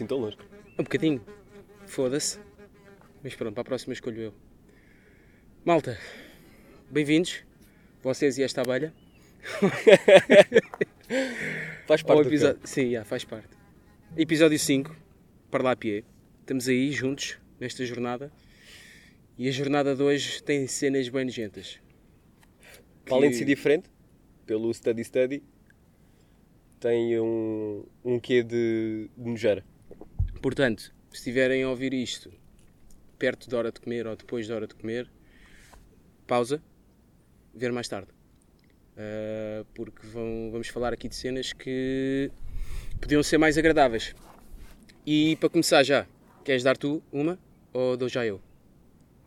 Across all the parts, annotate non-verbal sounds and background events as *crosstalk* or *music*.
assim tão longe. Um bocadinho. Foda-se. Mas pronto, para a próxima escolho eu. Malta, bem-vindos. Vocês e esta abelha. *laughs* Faz parte do episódio... Sim, já, faz parte. Episódio 5, para lá pie. Estamos aí juntos nesta jornada. E a jornada de hoje tem cenas bem nojentas. Para além de ser diferente, pelo Study Study, tem um, um quê de, de nojeira. Portanto, se estiverem a ouvir isto perto da hora de comer ou depois da hora de comer, pausa, ver mais tarde. Ah, porque vão- vamos falar aqui de cenas que podiam ser mais agradáveis. E para começar já, queres dar tu uma ou dou já eu?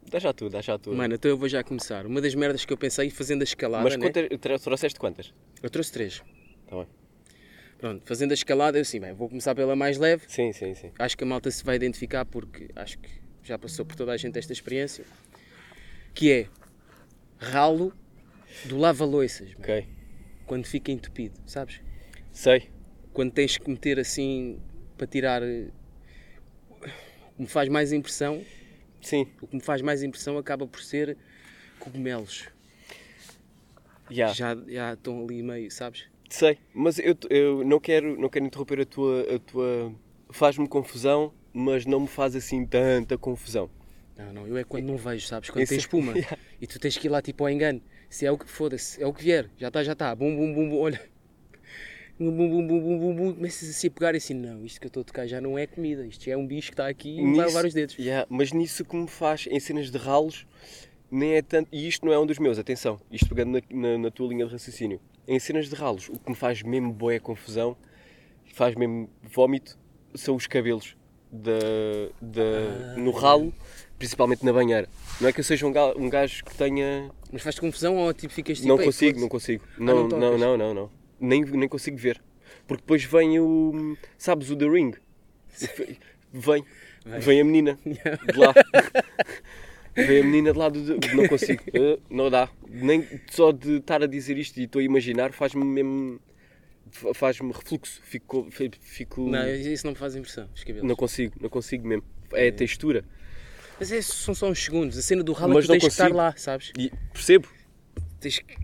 Dá já tu, dá já tu. Mano, então eu vou já começar. Uma das merdas que eu pensei fazendo a escalada, Mas né? quantas, tra- trouxeste quantas? eu trouxe três. Tá bem. Pronto, fazendo a escalada, eu assim, bem, vou começar pela mais leve. Sim, sim, sim. acho que a malta se vai identificar porque acho que já passou por toda a gente esta experiência, que é ralo do lava-loiças, Ok. quando fica entupido, sabes? Sei. Quando tens que meter assim para tirar. eh, O que me faz mais impressão, Sim. o que me faz mais impressão acaba por ser cogumelos. Já. Já, já estão ali meio, sabes? Sei. Mas eu, eu não, quero, não quero interromper a tua. A tua... Faz-me confusão, mas não me faz assim tanta confusão. Não, não, eu é quando não vejo, sabes? Quando Isso- tem espuma *laughs* Yeah. e tu tens que ir lá tipo ao engano. Se é o que foda-se, é o que vier, já está, já está. Bum, bum, bum, bum, olha. Bum, bum, bum, bum, bum, bum, bum. Começas assim a pegar e assim, não, isto que eu estou a tocar já não é comida, isto já é um bicho que está aqui e vai Nisso- levar os dedos. Yeah, mas nisso que me faz, em cenas de ralos, nem é tanto. E isto não é um dos meus, atenção. Isto pegando na, na, na tua linha de raciocínio. Em cenas de ralos, o que me faz mesmo boa confusão, faz mesmo vómito, são os cabelos da, da, no ralo, principalmente na banheira. Não é que eu seja um ga- um gajo que tenha. Mas faz-te confusão ou tipo ficas tipo. não "Ei, consigo, foda-se"? não consigo. não Não, não, tocas? não, não, não. Nem, nem consigo ver. Porque depois vem o. Sabes, o The Ring. Vem. Vem. Vem a menina *laughs* de lá. *laughs* Vem a menina de lá do. Não consigo. *laughs* Eh, Não dá. Nem só de estar a dizer isto e estou a imaginar faz-me mesmo. faz-me refluxo. Fico. fico Não, isso não me faz impressão, os cabelos. não consigo, não consigo mesmo. É a textura. Mas é, são só uns segundos, a cena do ralo é que tens que estar consigo. lá, sabes? E percebo. Tens que-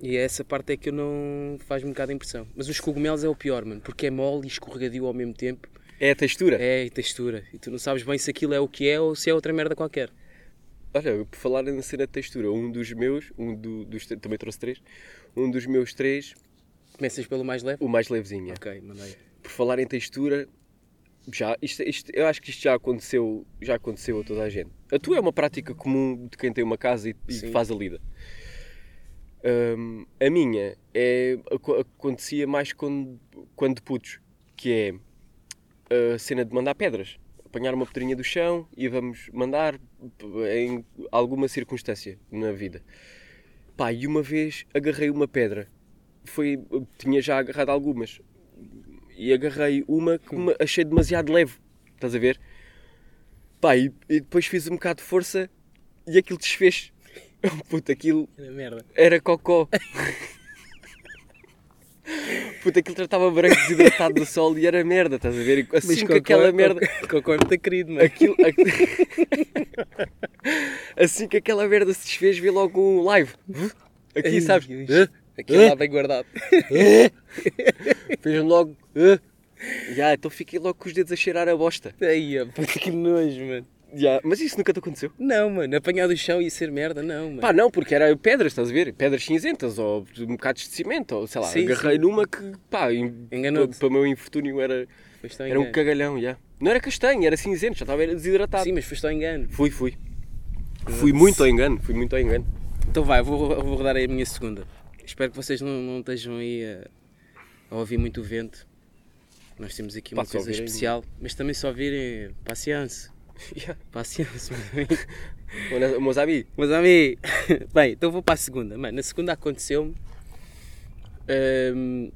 E essa parte é que eu não faz um bocado de impressão. Mas os cogumelos é o pior, mano, porque é mole e escorregadio ao mesmo tempo. É a textura. É, e textura. E tu não sabes bem se aquilo é o que é ou se é outra merda qualquer. Olha, por falar na cena de textura, um dos meus, um do- dos, também trouxe três, um dos meus três, Começas pelo mais leve? o mais levezinho. Ok, mandei. Por falar em textura, já, isto, isto- eu acho que isto já aconteceu, já aconteceu a toda a gente. A tua é uma prática comum de quem tem uma casa e, e faz a lida. Hum, a minha é, aco- acontecia mais quando, quando putos, que é a cena de mandar pedras. Apanhar uma pedrinha do chão e vamos mandar em alguma circunstância na vida. Pá, e uma vez agarrei uma pedra. Foi, tinha já agarrado algumas. E agarrei uma que achei demasiado leve. Estás a ver? Pá, e, e depois fiz um bocado de força e aquilo desfez. *laughs* Puta, aquilo Era merda. era cocó. *laughs* Puta, aquilo tratava branco desidratado do sol e era merda, estás a ver? Assim que aquela merda. É muito querido, mano. Aquilo, *laughs* assim que aquela merda se desfez, vi logo um live. Aqui, Ai, sabes? Hã? Aquilo lá bem guardado. Fez logo. Já, então fiquei logo com os dedos a cheirar a bosta. Puta, que nojo, mano. Já, mas isso nunca te aconteceu? Não, mano, apanhar do chão e ser merda, não, mano. Pá, não, porque era pedras, estás a ver? Pedras cinzentas ou um bocado de cimento, ou sei lá. Sim, agarrei numa que, pá, em- Enganou-te. para o meu infortúnio era, era um cagalhão, já. Não era castanho, era cinzento, já estava desidratado. Sim, mas foste ao engano. Fui, fui. Fui muito ao engano, fui muito ao engano. Então vai, vou, vou rodar aí a minha segunda. Espero que vocês não, não estejam aí a, a ouvir muito o vento. Nós temos aqui uma Pá, coisa especial, mas também só ouvirem paciência. *laughs* Já. Paciência, Meus amigos, a mim. Bem, então vou para a segunda. Mano, na segunda aconteceu-me. hum,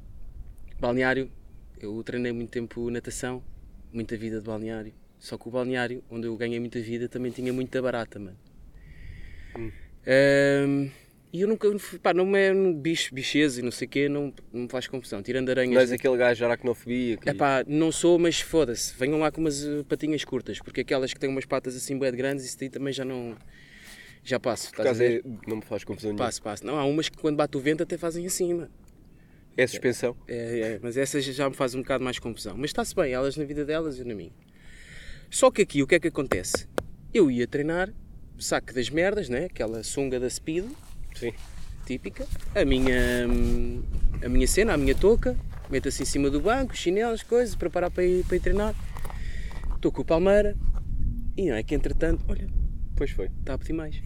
balneário. Eu treinei muito tempo natação, muita vida de balneário. Só que o balneário, onde eu ganhei muita vida, também tinha muita barata, mano. Hum. Hum, E eu nunca, pá, não é um bicho, bicheza e não sei o quê, não, não me faz confusão. Tirando aranhas. Não és aquele gajo aracnofobia que... É pá, não sou, mas foda-se. Venham lá com umas uh, patinhas curtas, porque aquelas que têm umas patas assim bem grandes, isso daí também já não. Já passo. Por acaso é, não me faz confusão nenhuma. Passo, passo. Não, há umas que quando bate o vento até fazem assim, mano. É suspensão. É, é, mas essas já me faz um bocado mais confusão. Mas está-se bem, elas na vida delas e na minha. Só que aqui o que é que acontece? Eu ia treinar, saco das merdas, né? Aquela sunga da Speed, Sim. típica. A minha, a minha cena, a minha touca, meto assim em cima do banco, chinelos, coisas, preparar para ir, para ir treinar. Estou com o Palmeira e não é que entretanto, olha, Pois foi. está a pedir mais.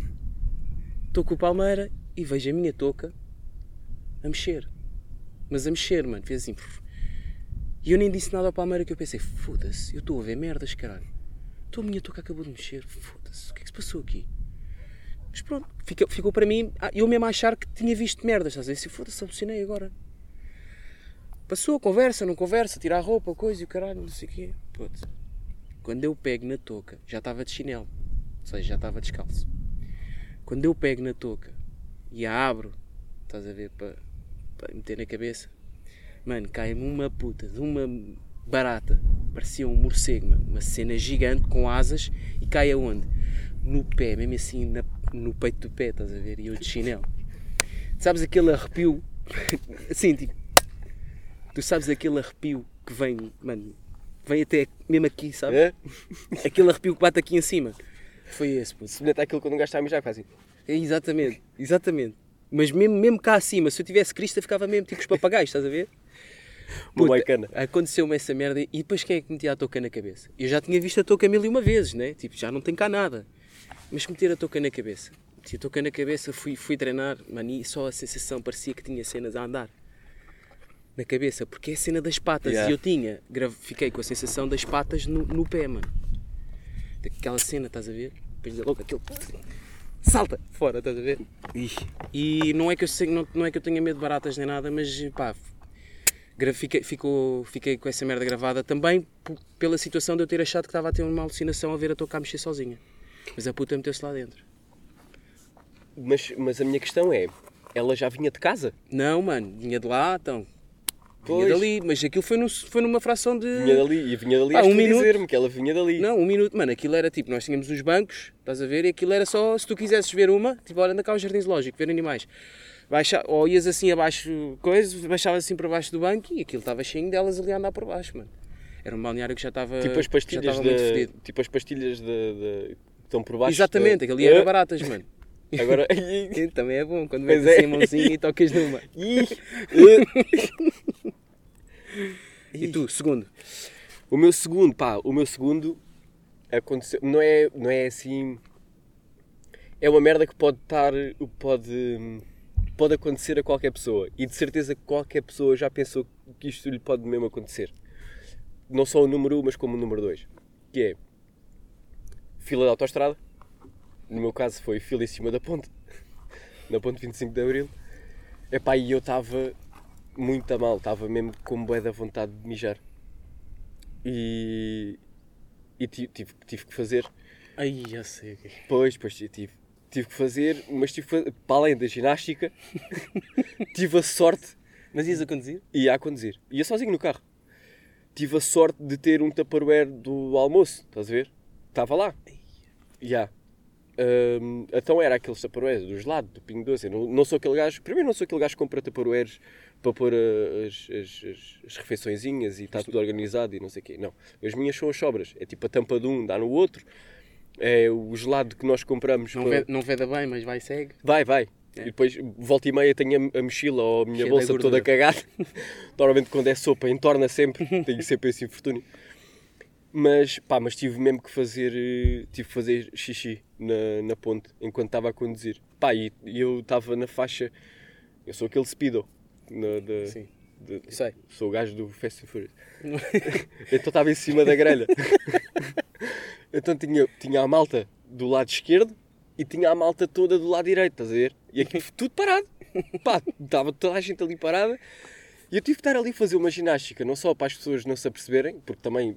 Estou com o Palmeira e vejo a minha touca a mexer. Mas a mexer, mano, fez assim. E eu nem disse nada ao Palmeira que eu pensei, foda-se, eu estou a ver merdas, caralho. Então a minha touca acabou de mexer, foda-se, o que é que se passou aqui? Mas pronto, ficou, ficou para mim, ah, eu mesmo a achar que tinha visto merdas, estás a ver? Assim, foda-se, alucinei agora. Passou, conversa, não conversa, tira a roupa, coisa e o caralho, não sei o quê. Quando eu pego na touca, já estava de chinelo, ou seja, já estava descalço. Quando eu pego na touca e a abro, estás a ver, para, para meter na cabeça, mano, cai-me uma puta de uma barata, parecia um morcego, mano, uma cena gigante com asas e cai aonde? No pé, mesmo assim, na- no peito do pé, estás a ver? E eu de chinelo. Sabes aquele arrepio, *laughs* assim, tipo, tu sabes aquele arrepio que vem, mano, vem até mesmo aqui, sabes? É? *laughs* Aquele arrepio que bate aqui em cima. Foi esse, puto. Semelhante àquilo quando um gajo está a mijar, faz assim. É, exatamente, exatamente. Mas mesmo, mesmo cá acima, se eu tivesse crista, ficava mesmo tipo os papagaios, estás a ver? Puta. Aconteceu-me essa merda e depois quem é que metia a touca na cabeça? Eu já tinha visto a touca mil e uma vezes, né? Tipo, já não tem cá nada. Mas meter a touca na cabeça. Meti a touca na cabeça, fui, fui treinar, mano, e só a sensação parecia que tinha cenas a andar. Na cabeça, porque é a cena das patas. Yeah. E eu tinha, fiquei com a sensação das patas no, no pé, mano. Daquela cena, estás a ver? Depois de logo aquele. Salta fora, estás a ver? E não é que eu, sei, não, não é que eu tenha medo de baratas nem nada, mas pá, fiquei, ficou, fiquei com essa merda gravada também pela situação de eu ter achado que estava a ter uma alucinação a ver a touca a mexer sozinha. Mas a puta meteu-se lá dentro. Mas, mas a minha questão é, ela já vinha de casa? Não, mano, vinha de lá, então. Vinha Pois. dali, mas aquilo foi, num- foi numa fração de. Vinha dali, e vinha dali Ah, um minuto. dizer-me que ela vinha dali. Não, um minuto, mano, aquilo era tipo, nós tínhamos os bancos, estás a ver, e aquilo era só, se tu quisesses ver uma, tipo, olha, anda cá ao jardim zoológico, ver animais. Baixa, ou ias assim abaixo, coisa, baixavas assim para baixo do banco e aquilo estava cheio delas ali a andar por baixo, mano. Era um balneário que já estava, Tipo as já pastilhas estava da, muito fedido. tipo as pastilhas de, de- estão por baixo. Exatamente, aquilo era Ah, baratas, mano. *laughs* Agora. *laughs* Também é bom, quando Pois metes é. assim a mãozinha e tocas numa. *laughs* Ah. E tu, segundo? o meu segundo, pá, o meu segundo aconteceu. Não é, não é assim. É uma merda que pode estar. Pode, pode acontecer a qualquer pessoa. E de certeza que qualquer pessoa já pensou que isto lhe pode mesmo acontecer. Não só o número 1, mas como o número 2. Que é. Fila de autostrada. No meu caso foi fila em cima da ponte. *laughs* Na ponte 25 de Abril. Epá, e eu estava muito a mal. Estava mesmo com bué da vontade de mijar. E. E ti- tive, tive que fazer. Ai, já sei. Pois, pois tive. Tive que fazer, mas tive fazer, para além da ginástica, *laughs* tive a sorte, Mas ias a conduzir? ia a conduzir, ia sozinho no carro. Tive a sorte de ter um Tupperware do almoço, estás a ver? Estava lá. Já. Hum, então era aqueles Tupperwares do gelado, do Pingo Doce. Não, não sou aquele gajo, primeiro não sou aquele gajo que compra Tupperwares para pôr uh, as, as, as, as refeiçõezinhas e está tudo organizado e não sei o quê. Não. As minhas são as sobras. É tipo a tampa de um, dá no outro. É o gelado que nós compramos. Não, para- vê, não veda bem, mas vai segue. Vai, vai. E depois, volta e meia, tenho a, mochila ou a minha bolsa toda cagada. *laughs* Normalmente, quando é sopa, entorna sempre. Tenho sempre esse infortúnio. Mas, pá, mas tive mesmo que fazer, eh, tive que fazer xixi na, na ponte enquanto estava a conduzir. Pá, e, e eu estava na faixa. Eu sou aquele speedo. Na, da- Sim. de- Sei. sou o gajo do Fast and Furious. *laughs* então estava em cima da grelha. *laughs* então tinha, tinha a malta do lado esquerdo e tinha a malta toda do lado direito, estás a ver? E aqui *laughs* tudo parado. Pá, estava toda a gente ali parada. E eu tive que estar ali a fazer uma ginástica, não só para as pessoas não se aperceberem, porque também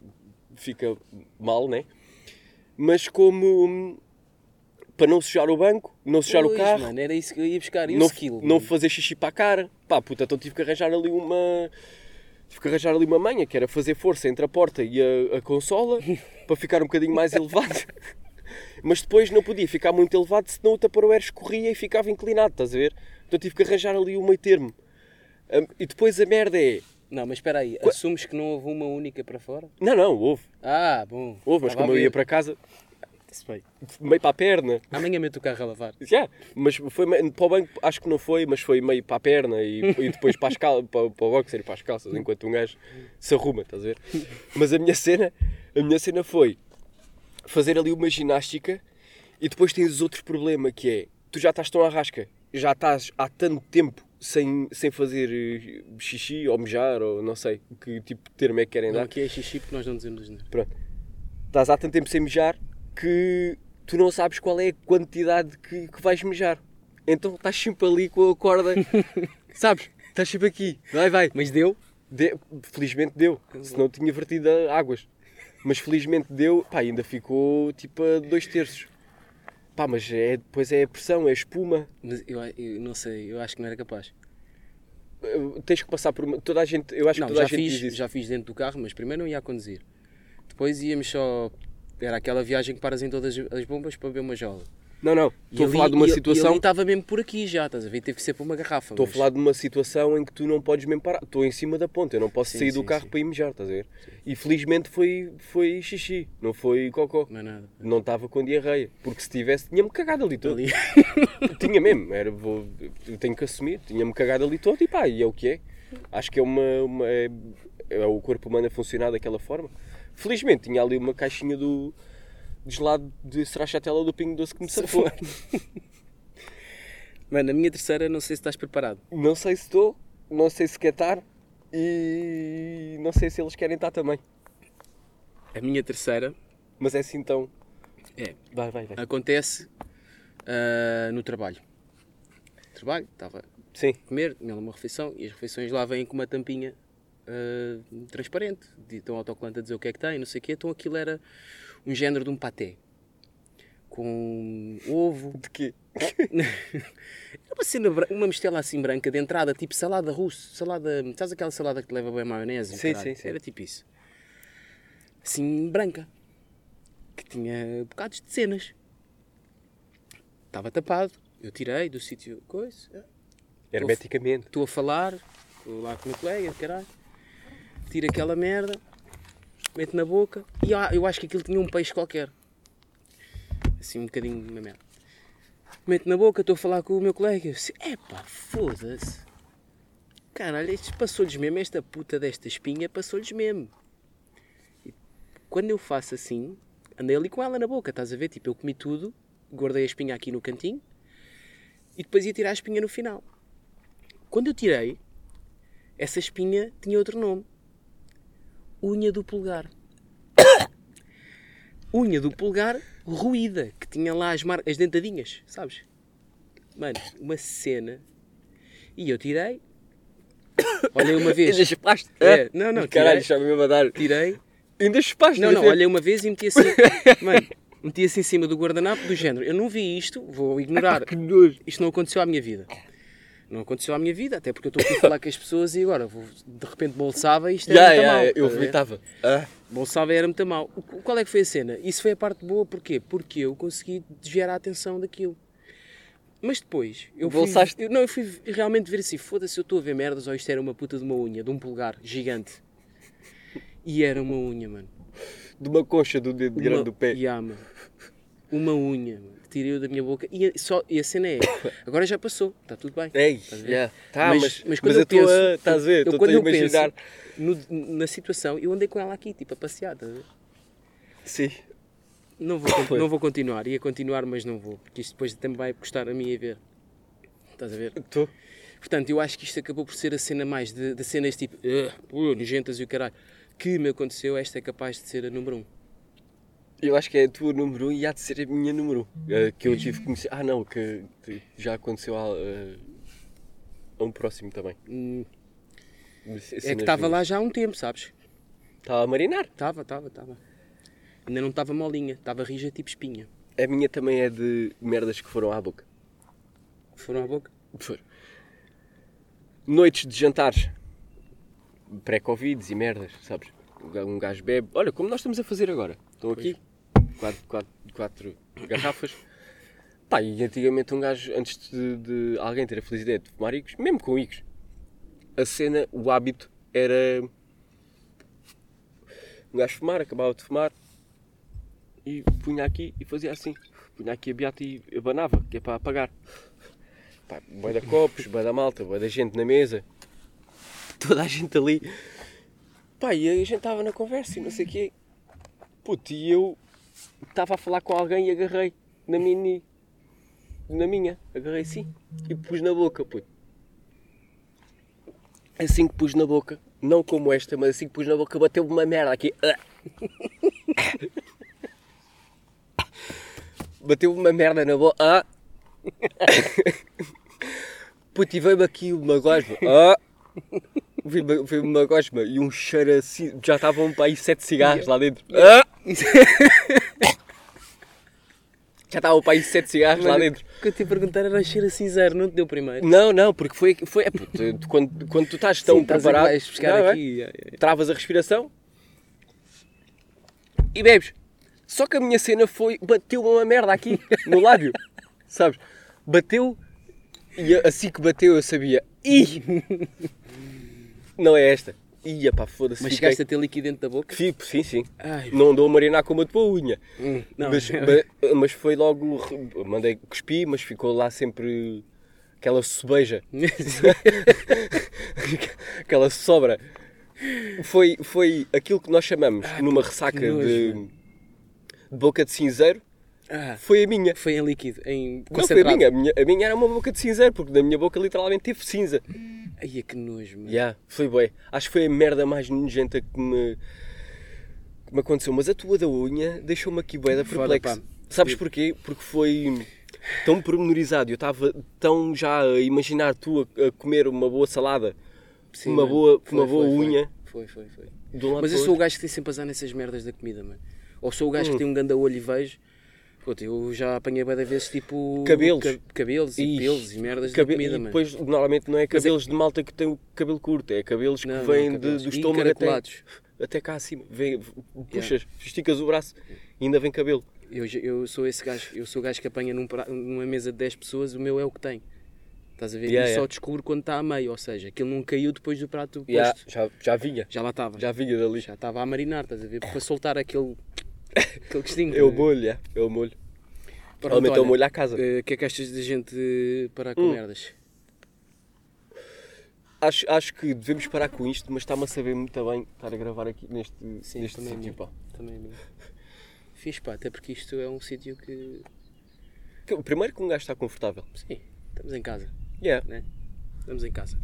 fica mal, né? Mas como. para não sujar o banco, não sujar o carro, mano, era isso que eu ia buscar. E não, skill? não mano? fazer xixi para a cara. Pá, puta, então tive que arranjar ali uma. Tive que arranjar ali uma manha, que era fazer força entre a porta e a, a consola *laughs* para ficar um bocadinho mais elevado. *laughs* Mas depois não podia ficar muito elevado, senão o Tupperware escorria e ficava inclinado, estás a ver? Então tive que arranjar ali o meio termo. Hum, E depois a merda é. Não, mas espera aí, assumes que não houve uma única para fora? Não, não, houve. Ah, bom. Houve, mas como eu ia para casa, bem. meio para a perna. Amanhã meto o carro a lavar. *laughs* Já, mas foi meio- para o banco, acho que não foi, mas foi meio para a perna e, e depois para, as cal, para, *laughs* para o boxer e para as calças, enquanto um gajo se arruma, estás a ver? Mas a minha cena, a minha cena foi fazer ali uma ginástica e depois tens outro problema que é, tu já estás tão à rasca, já estás há tanto tempo sem, sem fazer eh, xixi ou mejar ou não sei que tipo de termo é que querem Não, dar. aqui é xixi porque nós não dizemos nada. Pronto. Estás há tanto tempo sem mejar que tu não sabes qual é a quantidade que, que vais mejar. Então estás sempre ali com a corda. *laughs* sabes? Estás sempre aqui. Vai, vai. Mas deu? De- Felizmente deu. Senão tinha vertido águas. Mas felizmente deu. Pá, ainda ficou tipo a dois terços. Pá, mas é, depois é a pressão, é a espuma. Mas eu, eu não sei, eu acho que não era capaz. Tens que passar por uma. Toda a gente. Eu acho Não, que toda já a gente fiz, já fiz dentro do carro, mas primeiro não ia a conduzir. Depois íamos só. Era aquela viagem que paras em todas as bombas para beber uma jola. Não, não. Estou a ali- falar de uma e- situação. estava mesmo por aqui já, estás a ver? Teve que ser por uma garrafa. Estou a mas- falar de uma situação em que tu não podes mesmo parar. Estou em cima da ponte, eu não posso Sim, sair do sim, carro sim. para ir mijar, estás a ver? E felizmente foi, foi xixi, não foi cocó. Não é nada. Não estava com diarreia, porque se tivesse, tinha-me cagado ali todo. Ali. *laughs* Tinha mesmo, era, vou, tenho que assumir, tinha-me cagado ali todo e pá, e é o que é. Acho que é uma. uma- é, é o corpo humano a funcionar daquela forma. Felizmente tinha ali uma caixinha do. De gelado de Stracciatella do Pingo Doce que me safou. *laughs* Mano, a minha terceira, não sei se estás preparado. Não sei se estou, não sei se quer estar e não sei se eles querem estar também. A minha terceira Mas é assim então. é. Vai, vai, vai. Acontece ah, no trabalho. Trabalho, estava Sim, a comer, tinha uma refeição e as refeições lá vêm com uma tampinha ah, transparente. Estão autocolante a dizer o que é que tem, não sei o quê. Então aquilo era um género de um paté. Com ovo, de quê? Era *laughs* uma, cena uma mistela assim branca de entrada, tipo salada russa, salada. Sabes aquela salada que leva bem maionese? Sim, sim, sim. Era tipo isso. Assim, branca. Que tinha bocados de cenas. Estava tapado. Eu tirei do sítio. Coisa. Hermeticamente. Estou a falar. Estou lá com o meu colega, caralho. Tiro aquela merda. Meto na boca. E ah, eu acho que aquilo tinha um peixe qualquer. Assim, um bocadinho na merda meto na boca, estou a falar com o meu colega. Disse, epá, foda-se. Caralho, isto passou-lhes mesmo, esta puta desta espinha passou-lhes mesmo. E quando eu faço assim, andei ali com ela na boca, estás a ver? Tipo, eu comi tudo, guardei a espinha aqui no cantinho e depois ia tirar a espinha no final. Quando eu tirei, essa espinha tinha outro nome. Unha do pulgar. Unha do pulgar ruída, que tinha lá as, mar... as dentadinhas, sabes? Mano, uma cena. E eu tirei. Olhei uma vez. Ainda chupaste? É, não, não, Caralho, tirei. já me a dar. Tirei. Ainda chupaste? Não, não, ver? olhei uma vez e meti assim. *laughs* Mano, meti assim em cima do guardanapo do género. Eu não vi isto, vou ignorar. Que nojo. Isto não aconteceu à minha vida. Não aconteceu à minha vida, até porque eu estou aqui a falar com as pessoas e agora vou, de repente bolsava e isto era Já, muito já, mal. eu vomitava. Ah, Bolsava era muito mal. O- Qual é que foi a cena? Isso foi a parte boa, porquê? Porque eu consegui desviar a atenção daquilo. Mas depois, eu fui, Bolsaste? eu, não, eu fui realmente ver assim, foda-se, eu estou a ver merdas ou isto era uma puta de uma unha, de um pulgar gigante. E era uma unha, mano. de uma concha do dedo grande Uma- do pé. Ya, mano. Uma unha, mano. Que Tirei-o da minha boca e a, só, e a cena é, *coughs* agora já passou, está tudo bem. A ver? já. Tá, mas, mas, mas quando mas eu, penso, a. Estás a ver? eu, quando eu imaginar. penso no- na situação, eu andei com ela aqui, tipo, a passear, estás a ver? Sim. Não vou, *coughs* não vou continuar, ia continuar, mas não vou, porque isto depois também vai custar a mim a ver. Estás a ver? Estou. Portanto, eu acho que isto acabou por ser a cena mais de, de cenas tipo, "Ugh, pô, nojentas e o caralho, que me aconteceu, esta é capaz de ser a número um. Eu acho que é a tua número 1 um e há de ser a minha número 1. Um, eh, que eu tive que conhecer. Ah, não, que, que já aconteceu a, eh, a um próximo também. Hum, É que estava lá já há um tempo, sabes? Estava a marinar. Estava, estava, estava. Ainda não estava molinha, estava rija tipo espinha. A minha também é de merdas que foram à boca. Foram à boca? Foram. Noites de jantares. Pré-Covids e merdas, sabes? Um gajo bebe. Olha, como nós estamos a fazer agora. Estão aqui. Quatro, quatro, quatro garrafas. Pá, e antigamente um gajo, antes de, de alguém ter a felicidade de fumar icos, mesmo com icos, a cena, o hábito era um gajo fumar, acabava de fumar e punha aqui e fazia assim. Punha aqui a beata e abanava, que é para apagar. Pá, boi da copos, boi da malta, boi da gente na mesa. Toda a gente ali. Pá, e a gente estava na conversa e não sei o quê. Puto, e eu estava a falar com alguém e agarrei na mini. Na minha, agarrei assim e pus na boca, puto. Assim que pus na boca, não como esta, mas assim que pus na boca, bateu-me uma merda aqui. *laughs* Bateu-me uma merda na boca. Ah. *laughs* Puto, e veio-me aqui uma gosma. Ah. Veio uma gosma e um cheiro assim. Já estavam para aí sete cigarros lá dentro. Ah. *laughs* Já estavam para aí sete cigarros lá dentro. O que eu te ia perguntar era cheiro a cinzeiro, não te deu primeiro? Não, não, porque foi. foi é, puto, quando, quando tu estás tão Sim, estás preparado. buscar Não, é? aqui. yeah. travas a respiração e bebes. Só que a minha cena foi. Bateu uma merda aqui no *laughs* lábio. Sabes? Bateu e assim que bateu eu sabia. Ih! *laughs* Não é esta. Ia pá, foda-se. Mas chegaste a ter líquido dentro da boca? Fico, sim, sim. Ai, Não andou a marinar como a tua unha. hum, não. Mas, *laughs* ma- mas foi logo. Mandei cuspi, mas ficou lá sempre aquela sobeja. *laughs* aquela sobra. Foi, foi aquilo que nós chamamos numa ressaca nojo, de, de boca de cinzeiro. Ah, Foi a minha. foi em líquido, em Não foi a minha. a minha. A minha era uma boca de cinzeiro, porque na minha boca literalmente teve cinza. Ai, é que nojo, mano. Yeah, foi bem. Acho que foi a merda mais nojenta que me, que me aconteceu. Mas a tua da unha deixou-me aqui bué da perplexo. Sabes porquê? Porque foi tão pormenorizado. Eu estava tão já a imaginar tu a, a comer uma boa salada, Sim, uma mano. boa, Foi, uma boa foi. unha. Foi, foi, foi. Um Mas eu sou o gajo que tem sempre azar nessas merdas da comida, mano. Ou sou o gajo Hum. que tem um ganda olho e vejo. Puta, eu já apanhei bué de vezes tipo. Cabelos. ca- cabelos e Ixi, pelos e merdas Cabe- da comida, e mano. depois, normalmente, não é cabelos de malta que tem o cabelo curto, é cabelos Não, que vêm de- cabelos. do estômago até, até cá acima. Vem, puxas, esticas o braço e ainda vem cabelo. Eu, eu sou esse gajo, eu sou o gajo que apanha num pra- numa mesa de 10 pessoas, o meu é o que tem. Estás a ver? Yeah, e só yeah. descubro quando está a meio, ou seja, aquilo não caiu depois do prato Já, posto. já, já vinha, Já lá estava. já vinha dali. Já estava a marinar, estás a ver? Para soltar aquele, *laughs* aquele gostinho. É o molho, é, é o molho. Pronto, Realmente é o molho à casa. eh, O que é que achas da gente parar com Hum. merdas? Acho, acho que devemos parar com isto, mas está-me a saber muito bem estar a gravar aqui neste, Sim, neste também sítio. é pá. Também é mesmo. *laughs* Fiz pá, até porque isto é um sítio que. Que- Primeiro que um gajo está confortável. Sim, estamos em casa, Yeah. né? Estamos em casa.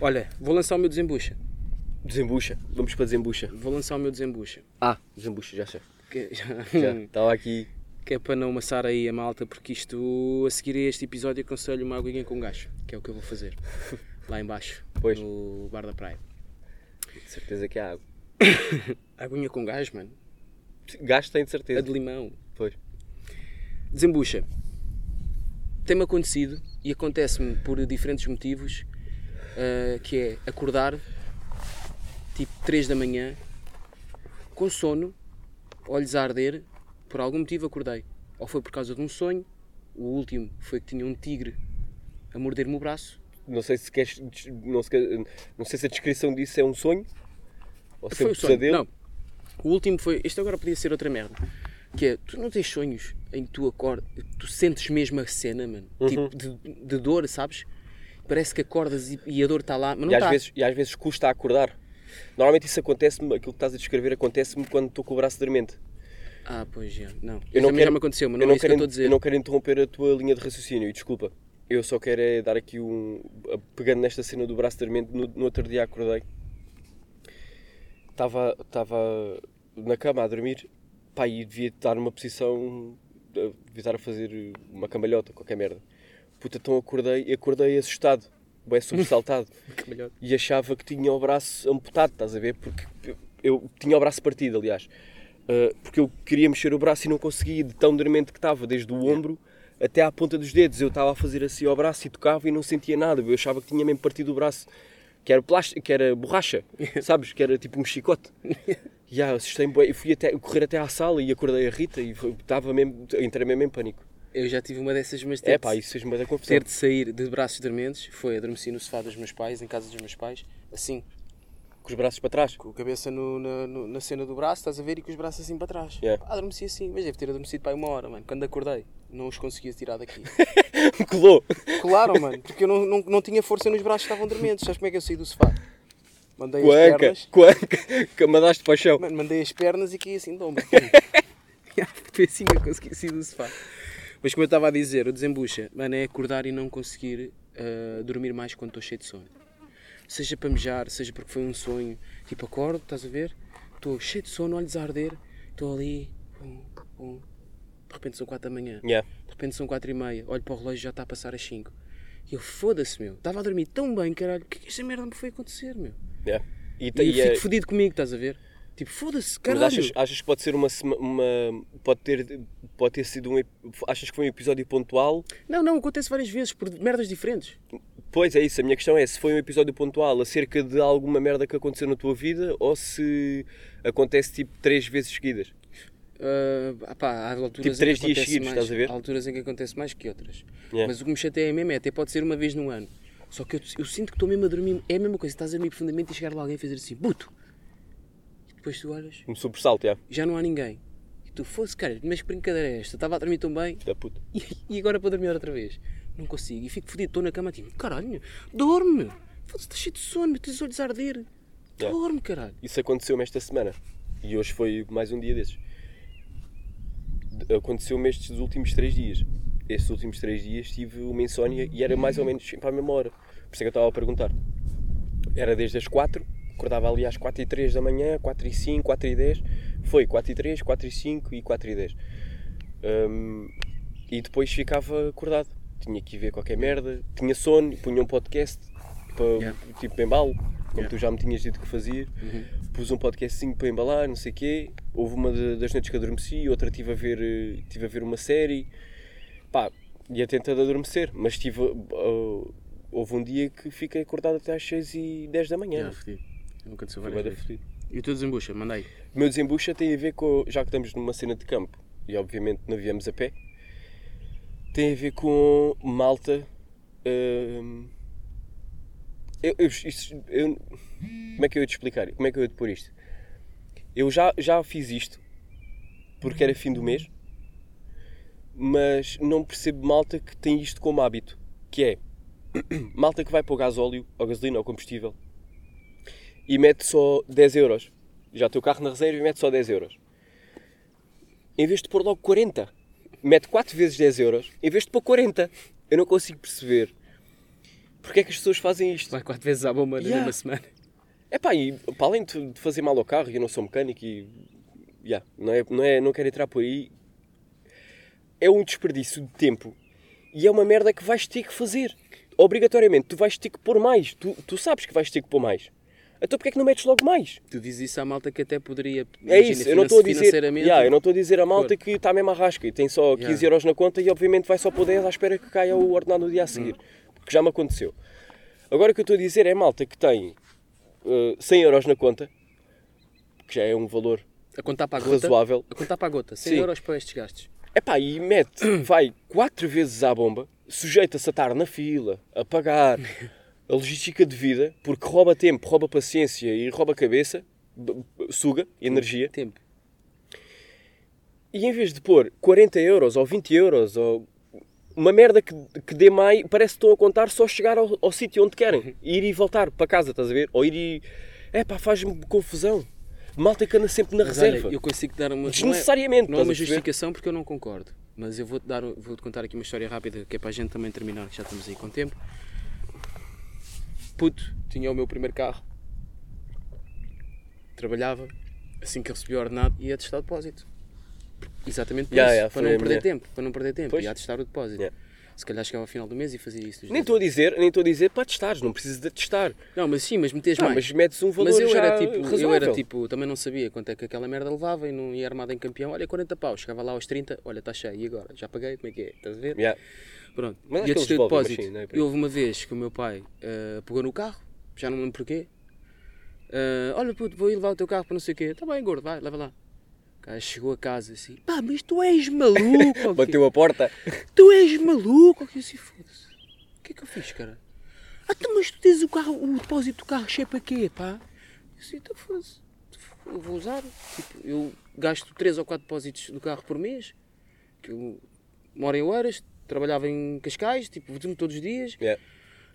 Olha, vou lançar o meu desembucha. Desembucha. Vamos para desembucha. Vou lançar o meu desembucha. Ah, desembucha, já sei. Que, *laughs* já- *laughs* Já. Estava aqui. que é para não amassar aí a malta, porque isto, a seguir a este episódio, aconselho uma aguinha com gás, que é o que eu vou fazer. *laughs* Lá embaixo, Pois. no bar da praia. De certeza que há água. *coughs* Aguinha com gás, mano. Gasto tem de A certeza. de limão. Pois. Desembucha. Tem-me acontecido e acontece-me por diferentes motivos, ah, que é acordar tipo 3 da manhã, com sono, olhos a arder, por algum motivo acordei. Ou foi por causa de um sonho, o último foi que tinha um tigre a morder-me o braço. Não sei se queres. Não, se quer- não sei se a descrição disso é um sonho. Ou se é Foi um o sonho. pesadelo. Não. O último foi. Este agora podia ser outra merda. Que é, tu não tens sonhos em que tu acordas, tu sentes mesmo a cena, mano. Uhum. Tipo, de, de dor, sabes? Parece que acordas e, e a dor está lá, mas não E às, está. vezes, e às vezes custa a acordar. Normalmente isso acontece-me, aquilo que estás a descrever acontece-me quando estou com o braço dormente. Ah, pois já. Não. Eu não também quero- já me aconteceu, mas eu não, é isso que eu quero, dizer. eu não quero interromper a tua linha de raciocínio, e desculpa. Eu só quero é dar aqui um. Pegando nesta cena do braço dormente, no, no outro dia acordei. Estava, estava na cama a dormir, pá, e devia estar numa posição. eh, devia estar a fazer uma cambalhota, qualquer merda. Puta, então acordei e acordei assustado, bem sobressaltado. *laughs* E achava que tinha o braço amputado, estás a ver? Porque eu tinha o braço partido, aliás. Uh, porque eu queria mexer o braço e não conseguia, de tão dormente que estava, desde o ombro até à ponta dos dedos. Eu estava a fazer assim ao braço e tocava e não sentia nada. Eu achava que tinha mesmo partido o braço, que era, plástico, que era borracha, *laughs* sabes? Que era tipo um chicote. E *laughs* yeah, assustei-me fui até, correr até à sala e acordei a Rita e estava mesmo, entrei mesmo em pânico. Eu já tive uma dessas, mas ter, É pá, isso fez-me ter de sair de braços dormentes foi adormeci no sofá dos meus pais, em casa dos meus pais, assim, Com os braços para trás. com a cabeça no- na, no- na cena do braço, estás a ver, e com os braços assim para trás. Yeah. Pá, adormeci assim, mas deve ter adormecido para aí uma hora, mano. Quando acordei, não os conseguia tirar daqui. *laughs* Colou. Claro, mano, porque eu não, não, não tinha força nos braços, estavam dormentes. Sabes como é que eu saí do sofá? Mandei as pernas, Com a anca. Que mandaste para o chão. mano, mandei as pernas e caí assim de ombro. *laughs* Foi assim que eu consegui sair do sofá. Mas como eu estava a dizer, o desembucha, mano, é acordar e não conseguir ah, dormir mais quando estou cheio de sono. Seja para mejar, seja porque foi um sonho. Tipo, acordo, estás a ver? Estou cheio de sono, olhos a arder, estou ali, pum, pum. De repente são 4 da manhã. Yeah. De repente são 4 e meia, olho para o relógio e já está a passar às 5. E eu, foda-se, meu. Estava a dormir tão bem, caralho. O que é que esta merda me foi acontecer, meu? Yeah. E, E, e fico é- fodido comigo, estás a ver? Tipo, foda-se, mas caralho. achas, achas que pode ser uma, uma pode ter pode ter sido um achas que foi um episódio pontual Não, não, acontece várias vezes, por merdas diferentes. Pois é isso, a minha questão é se foi um episódio pontual acerca de alguma merda que aconteceu na tua vida ou se acontece tipo três vezes seguidas. Ah, pá, há alturas Tipo, em que três dias seguidos, mais, estás a ver? Há alturas em que acontece mais que outras. Yeah. Mas o que me chateia mesmo é, até pode ser uma vez no ano. Só que eu, eu sinto que estou mesmo a dormir. É a mesma coisa, estás a dormir profundamente e chegar lá alguém e fazer assim, puto. Depois tu olhas Um sobressalto, já. já não há ninguém. E tu, fosse, cara, mas que brincadeira é esta? Estava a dormir tão bem Da puta. *laughs* e, e agora para dormir outra vez. Não consigo. E fico fodido, estou na cama tipo, caralho, dorme. Foda-se, estás cheio de sono, tens os olhos a arder. Yeah. Dorme, caralho. Isso aconteceu-me esta semana e hoje foi mais um dia desses. De- Aconteceu-me estes últimos três dias. Estes últimos três dias tive uma insónia e era mais ou menos sempre à mesma hora. Por isso é que eu estava a perguntar. Era desde as 4, acordava ali às 4 e 3 da manhã, 4 e 5, 4 e 10. Foi 4 e 3, 4 e 5 e 4 e 10. Hum, e depois ficava acordado. Tinha que ir ver qualquer merda. Tinha sono, punha um podcast, para, Yeah. tipo embalo, como Yeah. tu já me tinhas dito que fazias. Pus um podcastzinho para embalar, não sei o quê. Houve uma de- das noites que adormeci, outra estive a ver, eh, tive a ver uma série. Pá, ia tentando adormecer, mas tive, uh, houve um dia que fiquei acordado até às 6 e 10 da manhã. Não aconteceu várias vezes. E o teu desembucha, manda aí. O meu desembucha tem a ver com, já que estamos numa cena de campo e obviamente não viemos a pé, tem a ver com malta. hum, eu, eu- isto- eu- como é que eu ia te explicar? Como é que eu ia te pôr isto? Eu já, já fiz isto porque era fim do mês, mas não percebo malta que tem isto como hábito, que é *clears throat* malta que vai para o gasóleo, ou gasolina, ou combustível e mete só 10 euros. Já tem o carro na reserva e mete só 10 euros. Em vez de pôr logo 40, mete 4 vezes 10 euros, em vez de pôr 40. Eu não consigo perceber porque é que as pessoas fazem isto. Vai quatro vezes à bomba na Yeah. mesma semana. É pá, e para além de fazer mal ao carro, e eu não sou mecânico e. Yeah, não, é, não, é, não quero entrar por aí. É um desperdício de tempo e é uma merda que vais ter que fazer. Obrigatoriamente, tu vais ter que pôr mais. Tu, tu sabes que vais ter que pôr mais. Então porquê é que não metes logo mais? Tu dizes isso à malta que até poderia. É imagina, isso, eu não estou a dizer. Yeah, eu não estou a dizer a malta que está mesmo à rasca e tem só 15 Yeah. euros na conta e obviamente vai só pôr 10 à espera que caia o ordenado no dia a seguir. Hum. Porque já me aconteceu. Agora o que eu estou a dizer é malta que tem uh, 100 euros na conta, que já é um valor A contar para a gota. razoável. A contar para a gota. 100 Sim. euros para estes gastos. Epá, e mete, *coughs* vai 4 vezes à bomba, sujeita-se a estar na fila, a pagar *laughs* a logística de vida, porque rouba tempo, rouba paciência e rouba cabeça, suga energia. Tempo. E em vez de pôr 40 euros ou 20 euros ou uma merda que, que dê mais, parece que estão a contar só chegar ao, ao sítio onde querem. Ir e voltar para casa, estás a ver? Ou ir e. É pá, faz-me confusão. Malta que anda sempre na Mas reserva. olha, eu consigo dar uma. Desnecessariamente, Não é, não é uma justificação porque eu não concordo. Mas eu vou-te dar, vou-te contar aqui uma história rápida que é para a gente também terminar, que já estamos aí com tempo. Puto, tinha o meu primeiro carro. Trabalhava, assim que recebi o ordenado, ia testar o depósito. Exatamente por Yeah, isso, yeah, para não perder tempo, para não perder tempo, Pois. ia testar o depósito. Yeah. Se calhar chegava ao final do mês e fazia isso. Nem estou a dizer, nem estou a dizer para testares, não precisas de testar. Não, mas sim, mas metes Ah, mais. mas metes um valor Mas eu era tipo, eu era tipo, também não sabia quanto é que aquela merda levava e não ia armado em campeão. Olha, 40 pau, chegava lá aos 30, olha, está cheio, e agora? Já paguei, como é que é? Estás a ver? Pronto. Mas e do devolvem, mas depósito, sim, é e houve uma vez que o meu pai eh, pegou no carro, já não me lembro porquê. Eh, olha, puto, vou ir levar o teu carro para não sei o quê. Está bem, gordo, vai, leva lá. O cara chegou a casa assim, pá, mas tu és maluco? *laughs* Bateu a porta. *laughs* Tu és maluco? Eu assim, foda-se. O que é que eu fiz, cara? Ah, tu, mas tu tens o, carro, o depósito do carro cheio para quê, pá? Eu assim, então foda-se. Eu vou usar. Tipo, eu gasto 3 ou 4 depósitos do carro por mês. Que eu moro em Oeiras, trabalhava em Cascais, tipo, vou todos os dias. Yeah.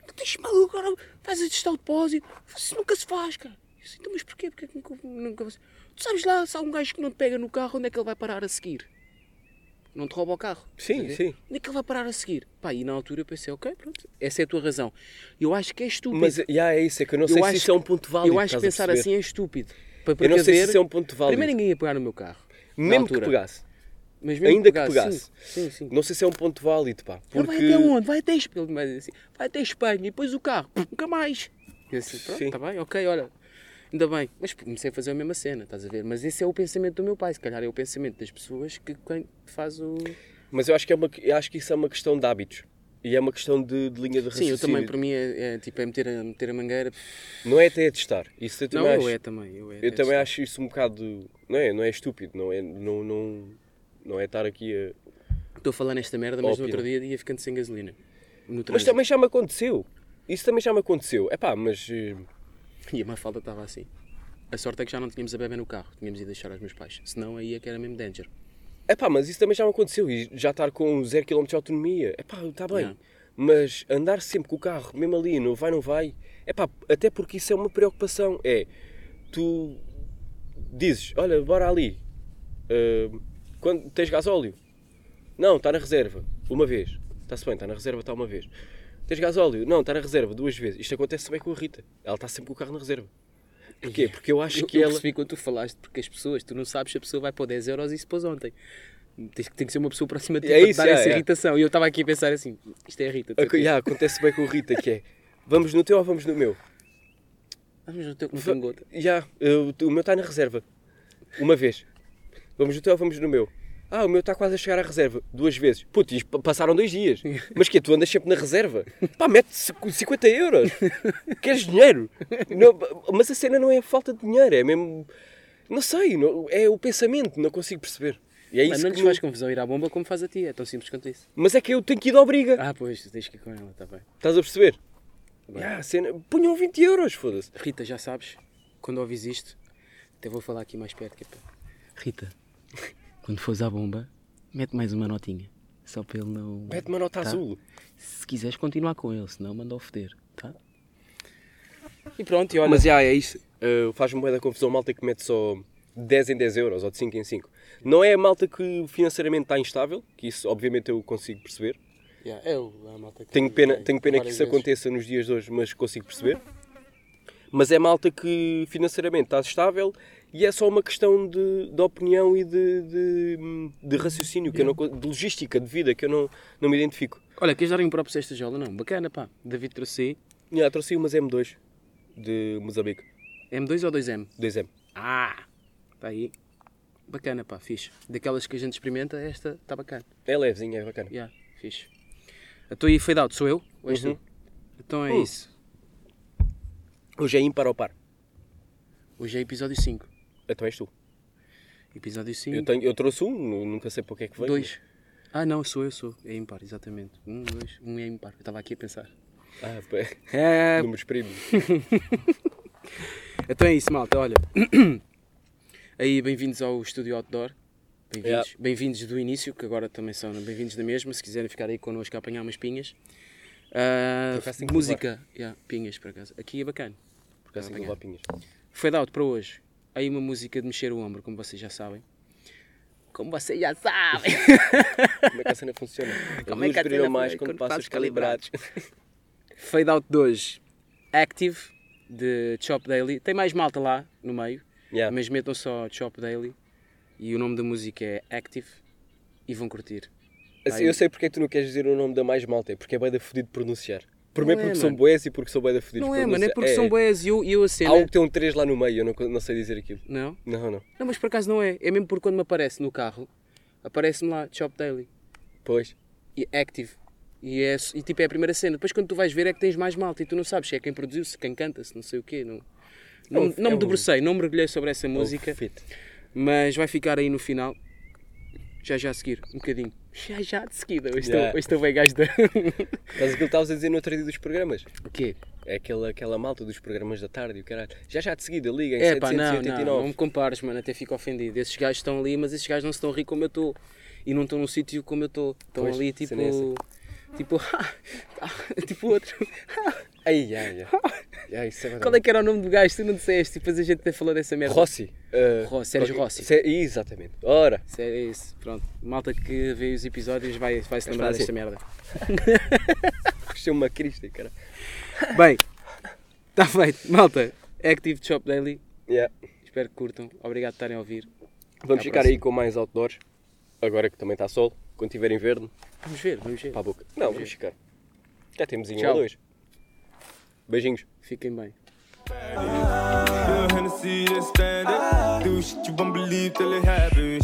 Tu tens maluco, agora vais a testar o depósito. Isso nunca se faz, cara. Eu assim, então, mas porquê? Porquê que nunca, nunca. Tu sabes lá, se há um gajo que não te pega no carro, onde é que ele vai parar a seguir? Não te rouba o carro. Sim, sim. Onde é que ele vai parar a seguir? Pá, e na altura eu pensei, ok, pronto, essa é a tua razão. Eu acho que é estúpido. Mas yeah, é isso, é que eu não Eu sei se acho isso é um ponto válido. eu acho que pensar assim é estúpido. Para Eu não sei se isso é um ponto válido. Primeiro ninguém ia pegar no meu carro. Mesmo que pegasse. Mas mesmo Ainda que pegasse. Sim, sim. sim. Não sei se é um ponto válido, pá. Porque... vai até onde? Vai até Espanha. Ele assim, vai até Espanha e depois o carro, nunca mais. E eu assim, pronto, Sim. está bem, ok, olha. Ainda bem. Mas comecei a fazer a mesma cena, estás a ver? Mas esse é o pensamento do meu pai. Se calhar é o pensamento das pessoas que quem faz o. Mas eu acho que, é uma, eu acho que isso é uma questão de hábitos. E é uma questão de, de linha de Sim, raciocínio. eu também, para mim, é, é, tipo, é meter a, meter a mangueira. Não é até a testar. Isso eu Não, também eu acho. é também. Eu, é Eu também testar. acho isso um bocado. Não é, não é estúpido, não é, não, não, não é estar aqui a. Estou a falar nesta merda, mas no Ópimo. outro dia ia ficando sem gasolina. No Mas também já me aconteceu. Isso também já me aconteceu. É pá, mas. eh, E a Mafalda estava assim. A sorte é que já não tínhamos a bebê no carro. Tínhamos ido deixar aos meus pais. Senão aí é que era mesmo danger. É pá, mas isso também já me aconteceu. E já estar com 0 km de autonomia. É pá, está bem. Yeah. Mas andar sempre com o carro, mesmo ali, não vai, não vai. É pá, até porque isso é uma preocupação. É. Tu dizes, olha, bora ali. eh, quando tens gasóleo? Não, está na reserva. Uma vez. Está-se bem, está na reserva, está uma vez. Tens gasóleo? Não, está na reserva duas vezes. Isto acontece também com a Rita. Ela está sempre com o carro na reserva. Porquê? Porque eu acho Eu, que eu ela. percebi quando tu falaste, porque as pessoas, tu não sabes se a pessoa vai pôr 10 euros e se pôs ontem. Tens Tem que ser uma pessoa próxima de ti É para isso, dar é, essa é. irritação. E eu estava aqui a pensar assim: isto é a Rita. certeza. yeah, acontece bem com a Rita, que é. Vamos no teu ou vamos no meu? Vamos no teu não tem gota. Já, eu- o meu está na reserva. Uma vez. Vamos no teu ou vamos no meu? Ah, o meu está quase a chegar à reserva. Duas vezes. Putz, passaram dois dias. *laughs* Mas que Tu andas sempre na reserva? Pá, mete 50 euros. Queres dinheiro? Não, mas a cena não é a falta de dinheiro, é mesmo. Não sei, não- é o pensamento, não consigo perceber. E é Mas isso não que lhes me- faz confusão ir à bomba como faz a ti. É tão simples quanto isso. Mas é que eu tenho que ir à briga. Ah, pois, tens que ir com ela, está bem. Estás a perceber? Bem. Já, a cena... Punham 20 euros, foda-se. Rita, já sabes, quando ouvis isto, até vou falar aqui mais perto. Que é para... Rita, quando fores à bomba, mete mais uma notinha. Só para ele não. Mete uma nota Tá. azul. Se quiseres continuar com ele, senão manda-o foder, tá? E pronto, e olha. Mas já, é isso. Uh, Faz-me bem da confusão malta que mete só 10 em 10 euros ou de 5 em 5. Não é a malta que financeiramente está instável, que isso obviamente eu consigo perceber. Yeah, é o- a malta que Tenho pena, tenho pena que isso vezes. aconteça nos dias de hoje, mas consigo perceber. Mas é malta que financeiramente está estável e é só uma questão de, de opinião e de, de, de raciocínio, que eu não, de logística, de vida, que eu não, não me identifico. Olha, queres dar um próprio esta jola? Não, bacana, pá. David trouxe Já, trouxe umas M2 de Moçambique, M2 ou 2M? 2M. Ah! Está aí. Bacana, pá, fixe. Daquelas que a gente experimenta, esta está bacana. É levezinha, é bacana. Yeah, fixe. Então aí fade out, sou eu? És Uhum. Então é Hum. isso. Hoje é ímpar ou par. Hoje é episódio 5. Então és tu. Episódio 5. Eu, tenho, eu trouxe um, nu- nunca sei para o que é que veio. Dois. Ah, não, sou eu, sou. É ímpar, exatamente. Um, dois, um é ímpar. Eu estava aqui a pensar. Ah, pá, *laughs* É, números primos. *laughs* Então é isso, malta, olha. *clears throat* Aí, bem-vindos ao Estúdio Outdoor. Bem-vindos Yeah. bem-vindos do início, que agora também são bem-vindos da mesma. Se quiserem ficar aí connosco a apanhar umas pinhas. Que música. Yeah, pinhas, por acaso. Aqui é bacana. Por acaso pinhas. Fade out para hoje. Aí uma música de mexer o ombro, como vocês já sabem. Como vocês já sabem. *laughs* Como é que a cena funciona? Como é que a cena mais quando, quando passas passos calibrados. Fade out de hoje. Active, de Chop Daily. Tem mais malta lá no meio. Yeah. Mas metam só Chop Daily e o nome da música é Active e vão curtir. Assim, eu sei porque é que tu não queres dizer o nome da mais malta, é porque é bué da fodido de pronunciar. Primeiro Não é, porque são boés e porque são bué da fodidos Não é, mano, é porque são boés e eu, eu a cena. Há um que tem um 3 lá no meio, eu não, não sei dizer aquilo. Não? Não, não. Não, mas por acaso não é. É mesmo porque quando me aparece no carro, aparece-me lá Chop Daily Pois. e Active. E, é, e tipo é a primeira cena. Depois quando tu vais ver é que tens mais malta e tu não sabes se é quem produziu, se quem canta, se não sei o quê. Não, não, É um- não é me um- debrucei, não mergulhei sobre essa música, Oh, mas vai ficar aí no final. Já já a seguir, um bocadinho. Já já de seguida. Hoje estou, Yeah. hoje estou bem gajo da. Estás *laughs* aquilo que estavas a dizer no outro dia dos programas? o quê? É aquela, aquela malta dos programas da tarde e o caralho. Já já de seguida, liga em É pá, não, não, 789. não me compares, mano, até fico ofendido. Esses gajos estão ali, mas esses gajos não se estão a rir como eu estou. E não estão num sítio como eu estou. Estão ali a tipo. É. Tipo. *laughs* tipo outro. *laughs* Ai, ai, ai. ai isso é. Qual é que era o nome do gajo? Tu não disseste. E depois a gente até falou dessa merda. Rossi. Uh, Rossi, Sérgio Rossi. Sé- Exatamente. Ora. É isso, pronto. Malta que vê os episódios vai, vai se lembrar assim. desta merda. *laughs* Isto é uma crista, cara. Bem, está feito. Malta, Active Shop Daily. Yeah. Espero que curtam. Obrigado por estarem a ouvir. Vamos ficar próxima. aí com mais outdoors. Agora que também está sol. Quando tiver inverno, Vamos ver, vamos ver. para a boca. Não, vamos ficar. Já temos um Tchau. ou dois. Beijinhos. Fiquem bem. Real Hennessy, that's standard. Do shit you won't believe till it happens.